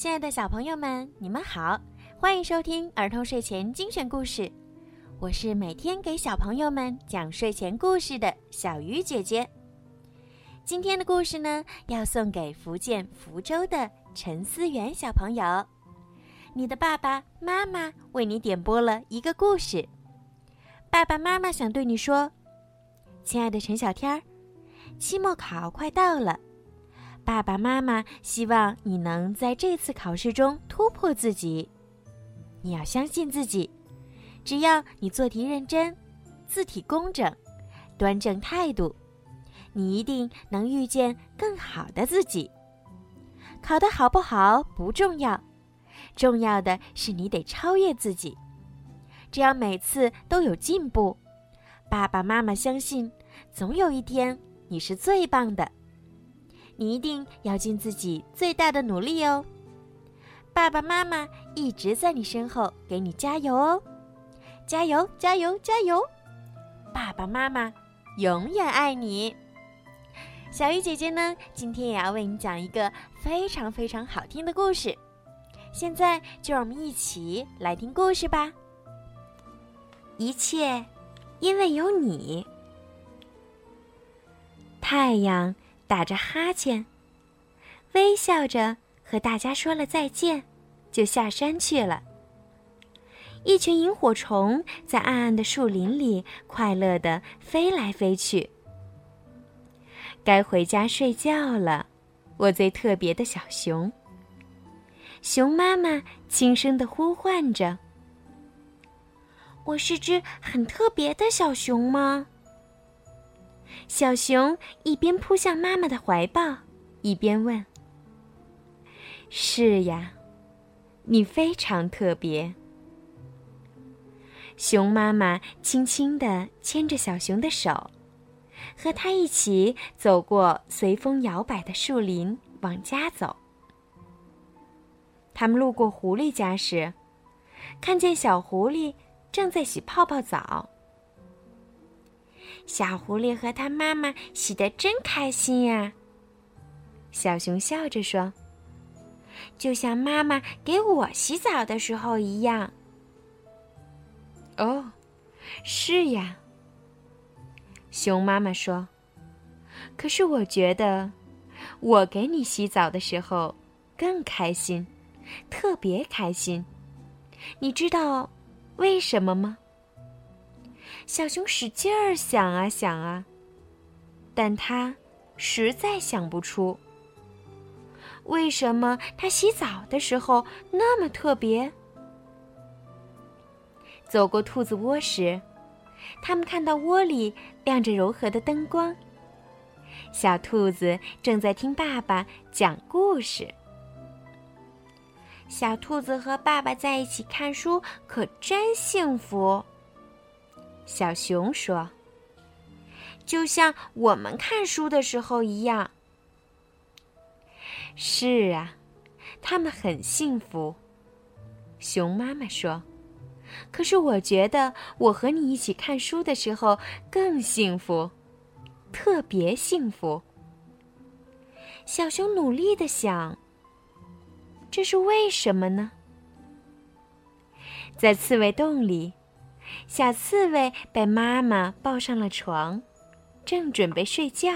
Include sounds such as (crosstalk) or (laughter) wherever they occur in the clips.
亲爱的小朋友们，你们好，欢迎收听儿童睡前精选故事。我是每天给小朋友们讲睡前故事的小鱼姐姐。今天的故事呢，要送给福建福州的陈思源小朋友。你的爸爸妈妈为你点播了一个故事。爸爸妈妈想对你说：“亲爱的陈小天儿，期末考快到了。”爸爸妈妈希望你能在这次考试中突破自己。你要相信自己，只要你做题认真，字体工整，端正态度，你一定能遇见更好的自己。考得好不好不重要，重要的是你得超越自己。只要每次都有进步，爸爸妈妈相信，总有一天你是最棒的。你一定要尽自己最大的努力哦！爸爸妈妈一直在你身后给你加油哦！加油，加油，加油！爸爸妈妈永远爱你。小鱼姐姐呢，今天也要为你讲一个非常非常好听的故事。现在就让我们一起来听故事吧。一切因为有你，太阳。打着哈欠，微笑着和大家说了再见，就下山去了。一群萤火虫在暗暗的树林里快乐的飞来飞去。该回家睡觉了，我最特别的小熊。熊妈妈轻声的呼唤着：“我是只很特别的小熊吗？”小熊一边扑向妈妈的怀抱，一边问：“是呀，你非常特别。”熊妈妈轻轻地牵着小熊的手，和他一起走过随风摇摆的树林，往家走。他们路过狐狸家时，看见小狐狸正在洗泡泡澡。小狐狸和它妈妈洗得真开心呀。小熊笑着说：“就像妈妈给我洗澡的时候一样。”哦，是呀。熊妈妈说：“可是我觉得，我给你洗澡的时候更开心，特别开心。你知道为什么吗？”小熊使劲儿想啊想啊，但他实在想不出为什么他洗澡的时候那么特别。走过兔子窝时，他们看到窝里亮着柔和的灯光，小兔子正在听爸爸讲故事。小兔子和爸爸在一起看书，可真幸福。小熊说：“就像我们看书的时候一样。”是啊，他们很幸福。熊妈妈说：“可是我觉得我和你一起看书的时候更幸福，特别幸福。”小熊努力的想：“这是为什么呢？”在刺猬洞里。小刺猬被妈妈抱上了床，正准备睡觉。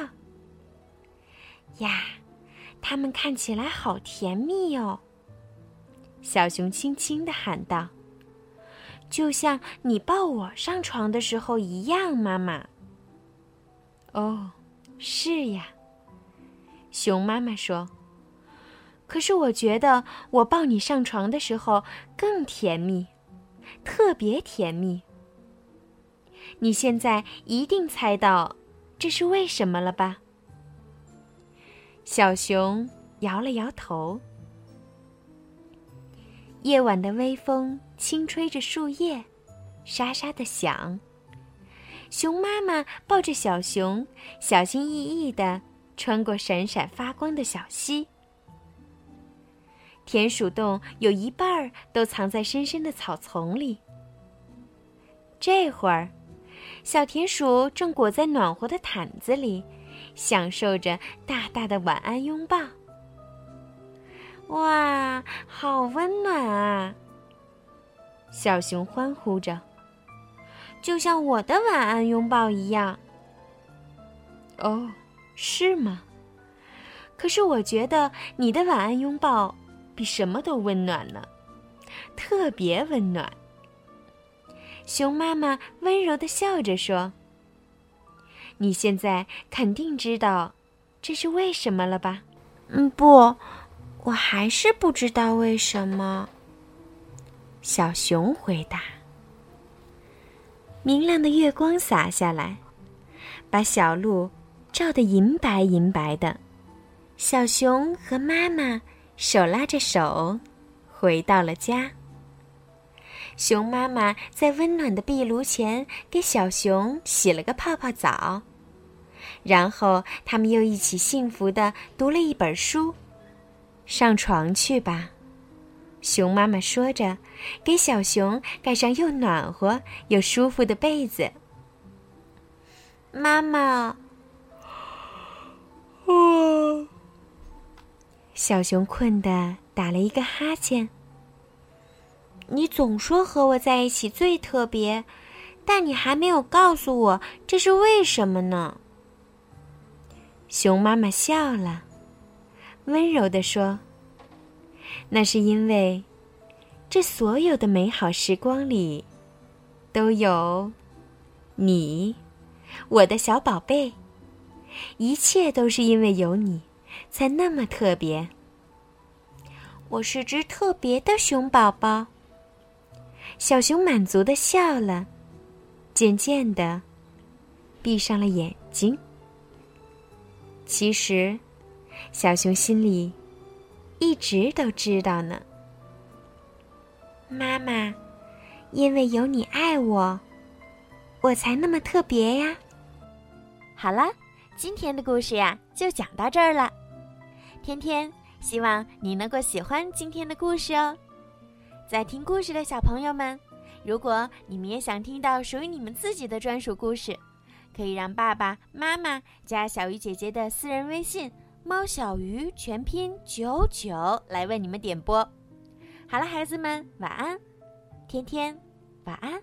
呀，它们看起来好甜蜜哦。小熊轻轻的喊道：“就像你抱我上床的时候一样，妈妈。”哦，是呀，熊妈妈说。可是我觉得我抱你上床的时候更甜蜜。特别甜蜜。你现在一定猜到这是为什么了吧？小熊摇了摇头。夜晚的微风轻吹着树叶，沙沙的响。熊妈妈抱着小熊，小心翼翼的穿过闪闪发光的小溪。田鼠洞有一半儿都藏在深深的草丛里。这会儿，小田鼠正裹在暖和的毯子里，享受着大大的晚安拥抱。哇，好温暖啊！小熊欢呼着，就像我的晚安拥抱一样。哦，是吗？可是我觉得你的晚安拥抱比什么都温暖呢，特别温暖。熊妈妈温柔的笑着说：“你现在肯定知道这是为什么了吧？”“嗯，不，我还是不知道为什么。”小熊回答。明亮的月光洒下来，把小路照得银白银白的。小熊和妈妈手拉着手，回到了家。熊妈妈在温暖的壁炉前给小熊洗了个泡泡澡，然后他们又一起幸福的读了一本书。上床去吧，熊妈妈说着，给小熊盖上又暖和又舒服的被子。妈妈，哦，(sighs) (laughs) 小熊困得打了一个哈欠。你总说和我在一起最特别，但你还没有告诉我这是为什么呢？熊妈妈笑了，温柔地说：“那是因为，这所有的美好时光里，都有你，我的小宝贝。一切都是因为有你，才那么特别。我是只特别的熊宝宝。”小熊满足的笑了，渐渐的闭上了眼睛。其实，小熊心里一直都知道呢。妈妈，因为有你爱我，我才那么特别呀。好了，今天的故事呀就讲到这儿了。天天希望你能够喜欢今天的故事哦。在听故事的小朋友们，如果你们也想听到属于你们自己的专属故事，可以让爸爸妈妈加小鱼姐姐的私人微信“猫小鱼”全拼九九来为你们点播。好了，孩子们，晚安，天天晚安。